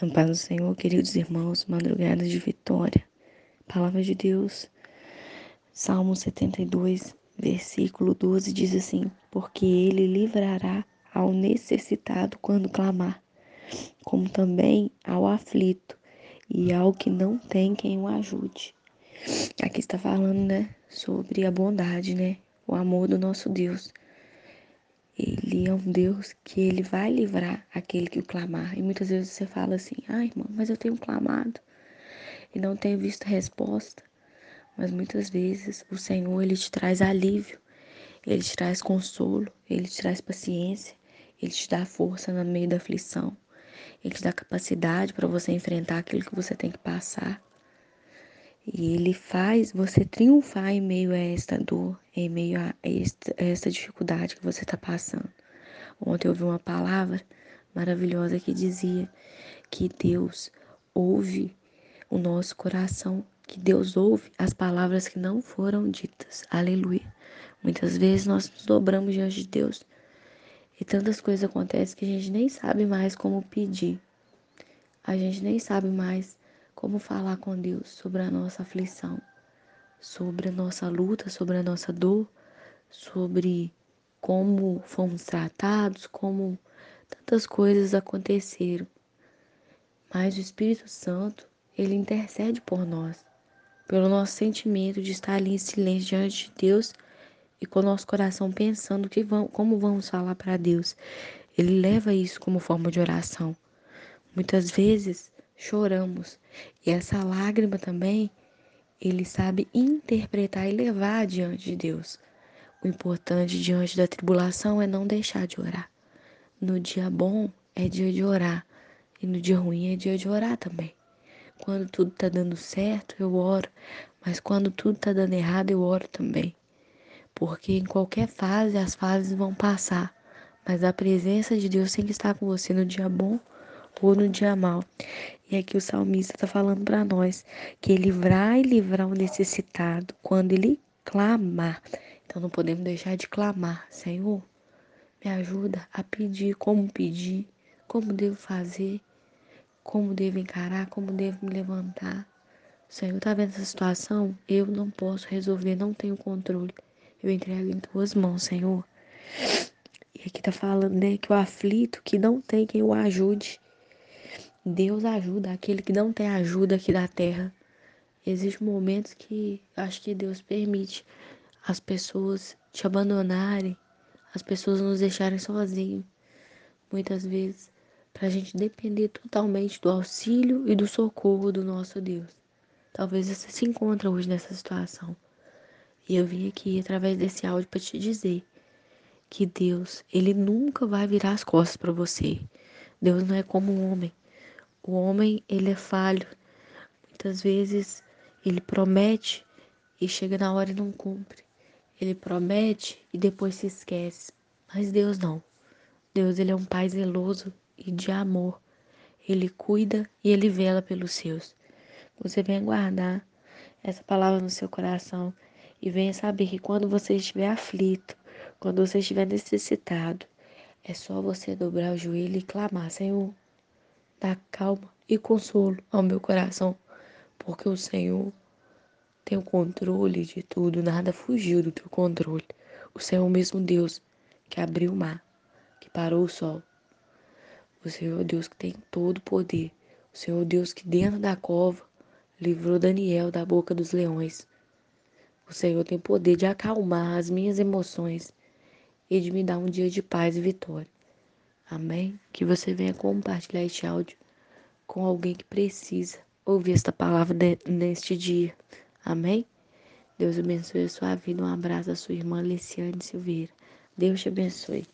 A paz do Senhor, queridos irmãos, madrugada de vitória. Palavra de Deus. Salmo 72, versículo 12 diz assim: Porque ele livrará ao necessitado quando clamar, como também ao aflito e ao que não tem quem o ajude. Aqui está falando, né, sobre a bondade, né, o amor do nosso Deus. Ele é um Deus que ele vai livrar aquele que o clamar. E muitas vezes você fala assim: "Ai, irmão, mas eu tenho clamado e não tenho visto resposta". Mas muitas vezes o Senhor ele te traz alívio, ele te traz consolo, ele te traz paciência, ele te dá força no meio da aflição. Ele te dá capacidade para você enfrentar aquilo que você tem que passar. E ele faz você triunfar em meio a esta dor, em meio a esta, a esta dificuldade que você está passando. Ontem eu ouvi uma palavra maravilhosa que dizia que Deus ouve o nosso coração, que Deus ouve as palavras que não foram ditas. Aleluia. Muitas vezes nós nos dobramos diante de Deus e tantas coisas acontecem que a gente nem sabe mais como pedir. A gente nem sabe mais como falar com Deus sobre a nossa aflição, sobre a nossa luta, sobre a nossa dor, sobre como fomos tratados, como tantas coisas aconteceram. Mas o Espírito Santo, ele intercede por nós, pelo nosso sentimento de estar ali em silêncio diante de Deus e com o nosso coração pensando que vamos, como vamos falar para Deus. Ele leva isso como forma de oração. Muitas vezes choramos. E essa lágrima também, ele sabe interpretar e levar diante de Deus. O importante diante da tribulação é não deixar de orar. No dia bom é dia de orar. E no dia ruim é dia de orar também. Quando tudo tá dando certo, eu oro. Mas quando tudo tá dando errado, eu oro também. Porque em qualquer fase, as fases vão passar. Mas a presença de Deus tem que estar com você no dia bom ou no dia mal. E aqui o salmista está falando para nós que ele vai livrar o necessitado quando ele clamar. Então não podemos deixar de clamar, Senhor, me ajuda a pedir como pedir, como devo fazer, como devo encarar, como devo me levantar. Senhor, está vendo essa situação? Eu não posso resolver, não tenho controle. Eu entrego em tuas mãos, Senhor. E aqui está falando, né, que o aflito que não tem quem o ajude. Deus ajuda aquele que não tem ajuda aqui da terra. Existem momentos que acho que Deus permite as pessoas te abandonarem, as pessoas nos deixarem sozinhos. Muitas vezes, para a gente depender totalmente do auxílio e do socorro do nosso Deus. Talvez você se encontre hoje nessa situação. E eu vim aqui através desse áudio para te dizer que Deus, ele nunca vai virar as costas para você. Deus não é como um homem o homem, ele é falho. Muitas vezes ele promete e chega na hora e não cumpre. Ele promete e depois se esquece. Mas Deus não. Deus, ele é um pai zeloso e de amor. Ele cuida e ele vela pelos seus. Você venha guardar essa palavra no seu coração e venha saber que quando você estiver aflito, quando você estiver necessitado, é só você dobrar o joelho e clamar: Senhor, dá calma e consolo ao meu coração, porque o Senhor tem o controle de tudo, nada fugiu do teu controle. O Senhor é o mesmo Deus que abriu o mar, que parou o sol. O Senhor é o Deus que tem todo o poder. O Senhor é o Deus que dentro da cova livrou Daniel da boca dos leões. O Senhor tem poder de acalmar as minhas emoções e de me dar um dia de paz e vitória. Amém? Que você venha compartilhar este áudio com alguém que precisa ouvir esta palavra de, neste dia. Amém? Deus abençoe a sua vida. Um abraço à sua irmã Liciane Silveira. Deus te abençoe.